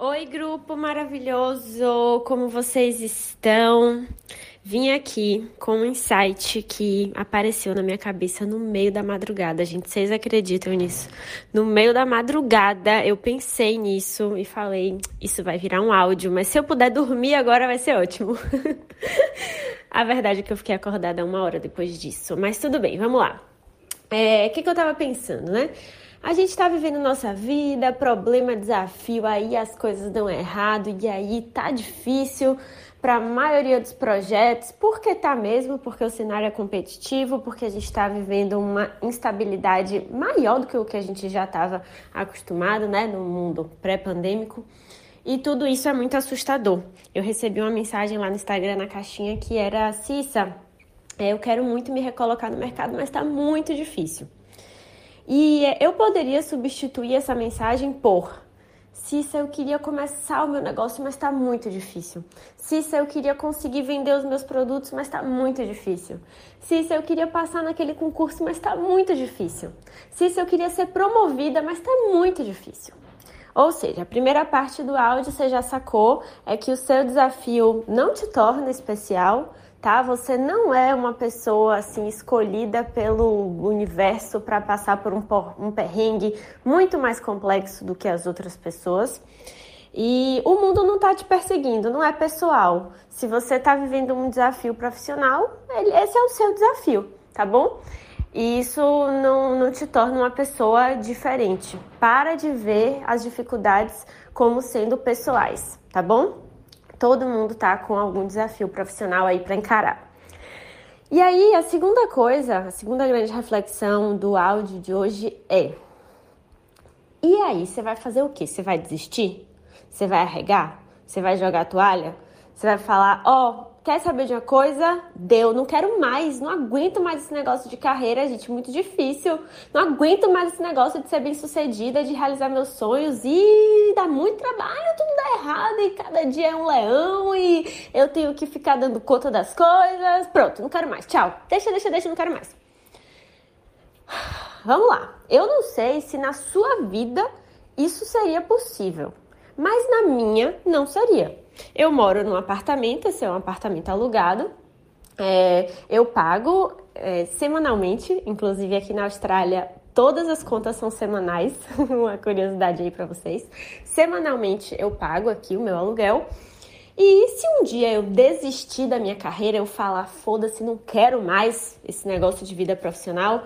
Oi, grupo maravilhoso! Como vocês estão? Vim aqui com um insight que apareceu na minha cabeça no meio da madrugada. Gente, vocês acreditam nisso? No meio da madrugada eu pensei nisso e falei: isso vai virar um áudio, mas se eu puder dormir agora vai ser ótimo. A verdade é que eu fiquei acordada uma hora depois disso, mas tudo bem, vamos lá. É, o que, que eu tava pensando, né? A gente está vivendo nossa vida, problema, desafio, aí as coisas dão errado e aí tá difícil para a maioria dos projetos. Por que tá mesmo? Porque o cenário é competitivo, porque a gente está vivendo uma instabilidade maior do que o que a gente já estava acostumado, né, no mundo pré-pandêmico. E tudo isso é muito assustador. Eu recebi uma mensagem lá no Instagram na caixinha que era Cissa, eu quero muito me recolocar no mercado, mas está muito difícil. E eu poderia substituir essa mensagem por Cissa, eu queria começar o meu negócio, mas está muito difícil. Cissa, eu queria conseguir vender os meus produtos, mas está muito difícil. Cissa, eu queria passar naquele concurso, mas está muito difícil. Cissa, eu queria ser promovida, mas está muito difícil. Ou seja, a primeira parte do áudio você já sacou é que o seu desafio não te torna especial, tá? Você não é uma pessoa assim escolhida pelo universo para passar por um, um perrengue muito mais complexo do que as outras pessoas. E o mundo não está te perseguindo, não é pessoal. Se você está vivendo um desafio profissional, esse é o seu desafio, tá bom? E isso não, não te torna uma pessoa diferente. Para de ver as dificuldades como sendo pessoais, tá bom? Todo mundo tá com algum desafio profissional aí para encarar. E aí, a segunda coisa, a segunda grande reflexão do áudio de hoje é: e aí, você vai fazer o quê? Você vai desistir? Você vai arregar? Você vai jogar a toalha? Você vai falar: ó, oh, Quer saber de uma coisa? Deu, não quero mais, não aguento mais esse negócio de carreira, gente, muito difícil. Não aguento mais esse negócio de ser bem sucedida, de realizar meus sonhos e dá muito trabalho, tudo dá errado e cada dia é um leão e eu tenho que ficar dando conta das coisas. Pronto, não quero mais. Tchau. Deixa, deixa, deixa, não quero mais. Vamos lá. Eu não sei se na sua vida isso seria possível, mas na minha não seria. Eu moro num apartamento, esse é um apartamento alugado. É, eu pago é, semanalmente, inclusive aqui na Austrália todas as contas são semanais, uma curiosidade aí para vocês. Semanalmente eu pago aqui o meu aluguel. E se um dia eu desistir da minha carreira, eu falar, foda-se, não quero mais esse negócio de vida profissional,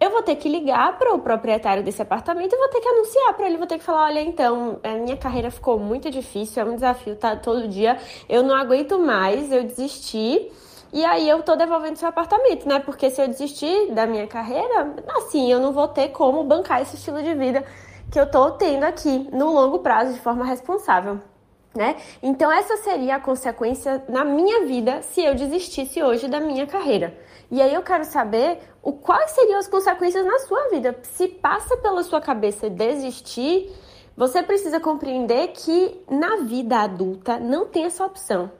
eu vou ter que ligar para o proprietário desse apartamento e vou ter que anunciar para ele, vou ter que falar, olha, então, a minha carreira ficou muito difícil, é um desafio, tá todo dia, eu não aguento mais, eu desisti. E aí eu tô devolvendo seu apartamento, né? Porque se eu desistir da minha carreira, assim, eu não vou ter como bancar esse estilo de vida que eu tô tendo aqui no longo prazo de forma responsável. Né? Então essa seria a consequência na minha vida se eu desistisse hoje da minha carreira. E aí eu quero saber o quais seriam as consequências na sua vida. Se passa pela sua cabeça desistir, você precisa compreender que na vida adulta não tem essa opção.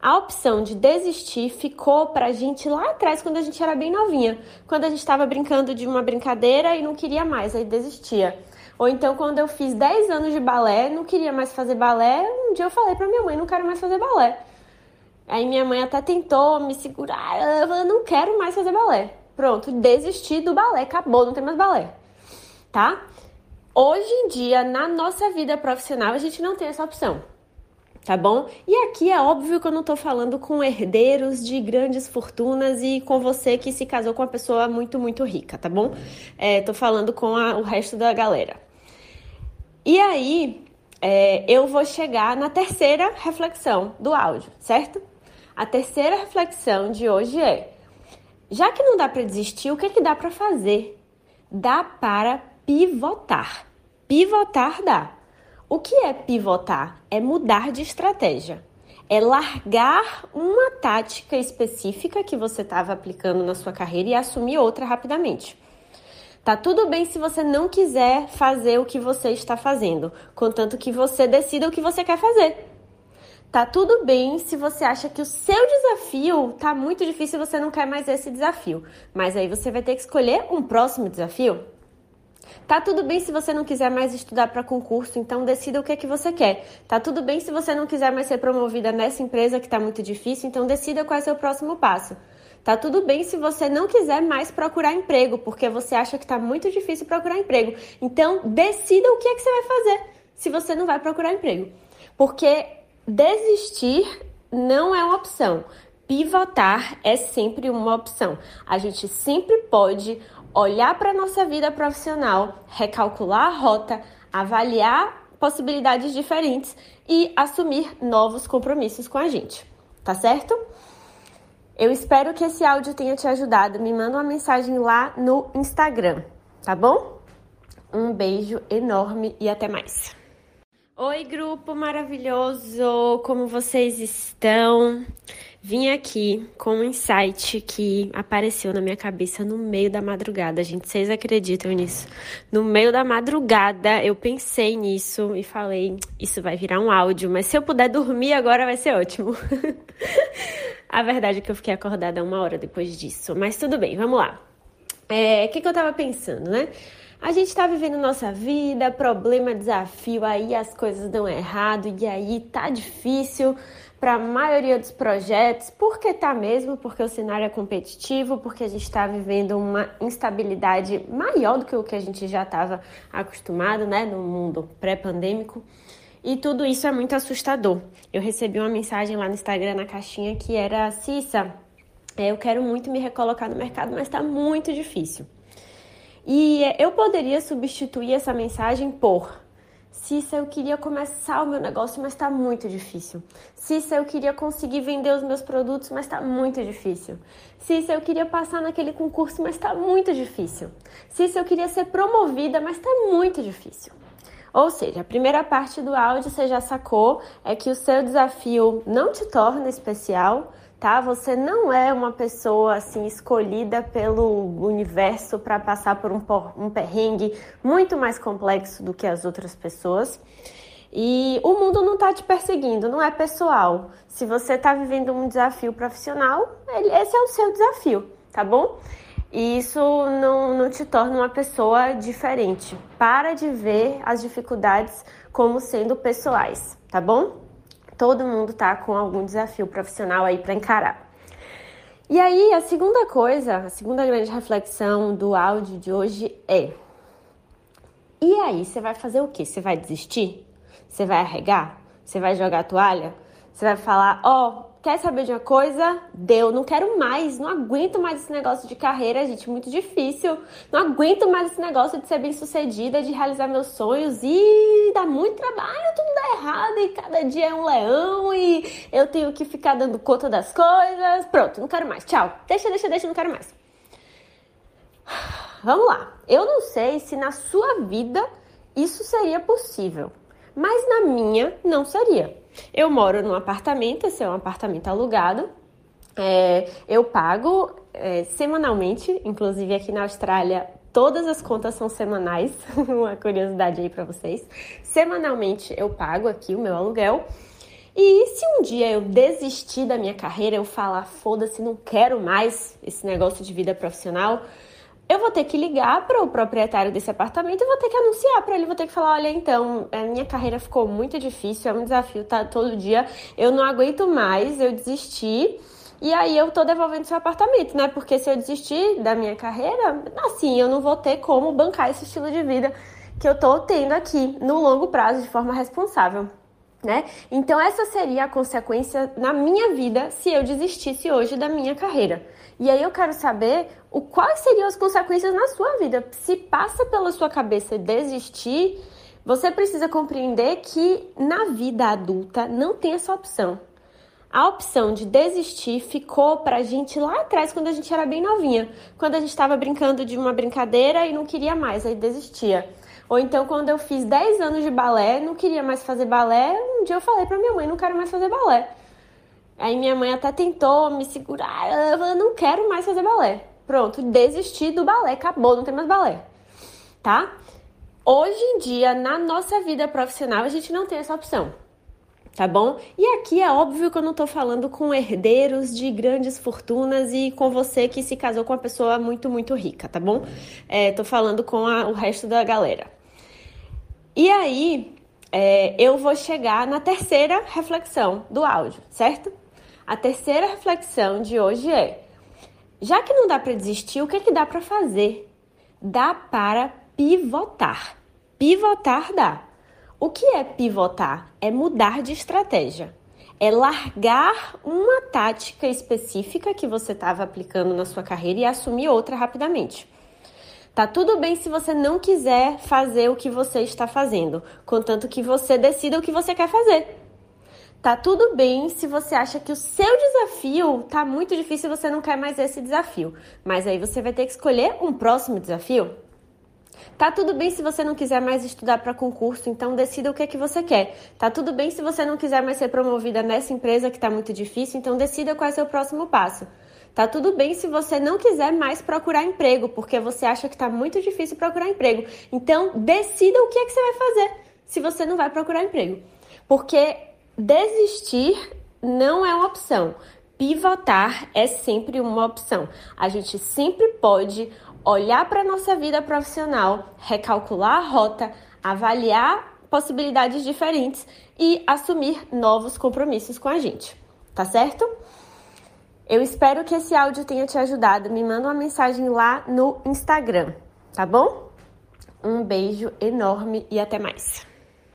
A opção de desistir ficou pra gente lá atrás, quando a gente era bem novinha. Quando a gente estava brincando de uma brincadeira e não queria mais, aí desistia. Ou então, quando eu fiz 10 anos de balé, não queria mais fazer balé, um dia eu falei pra minha mãe, não quero mais fazer balé. Aí minha mãe até tentou me segurar. Falou, não quero mais fazer balé. Pronto, desisti do balé, acabou, não tem mais balé. Tá? Hoje em dia, na nossa vida profissional, a gente não tem essa opção. Tá bom? E aqui é óbvio que eu não tô falando com herdeiros de grandes fortunas e com você que se casou com uma pessoa muito, muito rica, tá bom? É, tô falando com a, o resto da galera. E aí, é, eu vou chegar na terceira reflexão do áudio, certo? A terceira reflexão de hoje é: já que não dá para desistir, o que, é que dá para fazer? Dá para pivotar. Pivotar dá. O que é pivotar? É mudar de estratégia. É largar uma tática específica que você estava aplicando na sua carreira e assumir outra rapidamente. Tá tudo bem se você não quiser fazer o que você está fazendo, contanto que você decida o que você quer fazer. Tá tudo bem se você acha que o seu desafio tá muito difícil e você não quer mais esse desafio. Mas aí você vai ter que escolher um próximo desafio. Tá tudo bem se você não quiser mais estudar para concurso, então decida o que é que você quer. Tá tudo bem se você não quiser mais ser promovida nessa empresa que está muito difícil, então decida qual é o seu próximo passo. Tá tudo bem se você não quiser mais procurar emprego, porque você acha que está muito difícil procurar emprego. Então decida o que é que você vai fazer se você não vai procurar emprego. Porque desistir não é uma opção. Pivotar é sempre uma opção. A gente sempre pode olhar para a nossa vida profissional, recalcular a rota, avaliar possibilidades diferentes e assumir novos compromissos com a gente. Tá certo? Eu espero que esse áudio tenha te ajudado. Me manda uma mensagem lá no Instagram, tá bom? Um beijo enorme e até mais. Oi, grupo maravilhoso! Como vocês estão? Vim aqui com um insight que apareceu na minha cabeça no meio da madrugada. Gente, vocês acreditam nisso? No meio da madrugada eu pensei nisso e falei: isso vai virar um áudio, mas se eu puder dormir agora vai ser ótimo. A verdade é que eu fiquei acordada uma hora depois disso, mas tudo bem, vamos lá. É, o que, que eu tava pensando, né? A gente tá vivendo nossa vida, problema, desafio, aí as coisas dão errado e aí tá difícil para a maioria dos projetos, porque tá mesmo, porque o cenário é competitivo, porque a gente está vivendo uma instabilidade maior do que o que a gente já estava acostumado, né, no mundo pré-pandêmico. E tudo isso é muito assustador. Eu recebi uma mensagem lá no Instagram na caixinha que era Cissa, é, eu quero muito me recolocar no mercado, mas está muito difícil. E eu poderia substituir essa mensagem por Cissa, eu queria começar o meu negócio, mas está muito difícil. Cissa, eu queria conseguir vender os meus produtos, mas está muito difícil. Cissa, eu queria passar naquele concurso, mas está muito difícil. Cissa, eu queria ser promovida, mas está muito difícil. Ou seja, a primeira parte do áudio você já sacou é que o seu desafio não te torna especial, tá? Você não é uma pessoa assim escolhida pelo universo para passar por um, um perrengue muito mais complexo do que as outras pessoas. E o mundo não está te perseguindo, não é pessoal. Se você está vivendo um desafio profissional, esse é o seu desafio, tá bom? E isso não, não te torna uma pessoa diferente. Para de ver as dificuldades como sendo pessoais, tá bom? Todo mundo tá com algum desafio profissional aí para encarar. E aí, a segunda coisa, a segunda grande reflexão do áudio de hoje é: e aí, você vai fazer o quê? Você vai desistir? Você vai arregar? Você vai jogar a toalha? Você vai falar: ó, oh, Quer saber de uma coisa? Deu, não quero mais, não aguento mais esse negócio de carreira, gente, muito difícil. Não aguento mais esse negócio de ser bem sucedida, de realizar meus sonhos e dá muito trabalho, tudo dá errado e cada dia é um leão e eu tenho que ficar dando conta das coisas. Pronto, não quero mais. Tchau. Deixa, deixa, deixa, não quero mais. Vamos lá. Eu não sei se na sua vida isso seria possível, mas na minha não seria. Eu moro num apartamento, esse é um apartamento alugado. É, eu pago é, semanalmente, inclusive aqui na Austrália todas as contas são semanais, uma curiosidade aí para vocês. Semanalmente eu pago aqui o meu aluguel. E se um dia eu desistir da minha carreira, eu falar, foda-se, não quero mais esse negócio de vida profissional, eu vou ter que ligar para o proprietário desse apartamento e vou ter que anunciar para ele, vou ter que falar, olha, então, a minha carreira ficou muito difícil, é um desafio, tá todo dia, eu não aguento mais, eu desisti. E aí eu tô devolvendo seu apartamento, né? Porque se eu desistir da minha carreira, assim, eu não vou ter como bancar esse estilo de vida que eu tô tendo aqui no longo prazo de forma responsável. Né? Então essa seria a consequência na minha vida se eu desistisse hoje da minha carreira. E aí eu quero saber o quais seriam as consequências na sua vida. Se passa pela sua cabeça desistir, você precisa compreender que na vida adulta não tem essa opção. A opção de desistir ficou pra gente lá atrás, quando a gente era bem novinha. Quando a gente estava brincando de uma brincadeira e não queria mais, aí desistia. Ou então, quando eu fiz 10 anos de balé, não queria mais fazer balé, um dia eu falei pra minha mãe, não quero mais fazer balé. Aí minha mãe até tentou me segurar. Falou, não quero mais fazer balé. Pronto, desisti do balé, acabou, não tem mais balé. Tá? Hoje em dia, na nossa vida profissional, a gente não tem essa opção. tá bom? E aqui é óbvio que eu não tô falando com herdeiros de grandes fortunas e com você que se casou com uma pessoa muito, muito rica, tá bom? É, tô falando com a, o resto da galera. E aí, é, eu vou chegar na terceira reflexão do áudio, certo? A terceira reflexão de hoje é: já que não dá para desistir, o que, é que dá para fazer? Dá para pivotar. Pivotar dá. O que é pivotar? É mudar de estratégia. É largar uma tática específica que você estava aplicando na sua carreira e assumir outra rapidamente. Tá tudo bem se você não quiser fazer o que você está fazendo, contanto que você decida o que você quer fazer. Tá tudo bem se você acha que o seu desafio tá muito difícil e você não quer mais esse desafio, mas aí você vai ter que escolher um próximo desafio. Tá tudo bem se você não quiser mais estudar para concurso, então decida o que é que você quer. Tá tudo bem se você não quiser mais ser promovida nessa empresa que está muito difícil, então decida qual é o seu próximo passo. Tá tudo bem se você não quiser mais procurar emprego, porque você acha que está muito difícil procurar emprego. Então decida o que é que você vai fazer se você não vai procurar emprego. Porque desistir não é uma opção. Pivotar é sempre uma opção. A gente sempre pode olhar para a nossa vida profissional, recalcular a rota, avaliar possibilidades diferentes e assumir novos compromissos com a gente. Tá certo? Eu espero que esse áudio tenha te ajudado. Me manda uma mensagem lá no Instagram, tá bom? Um beijo enorme e até mais.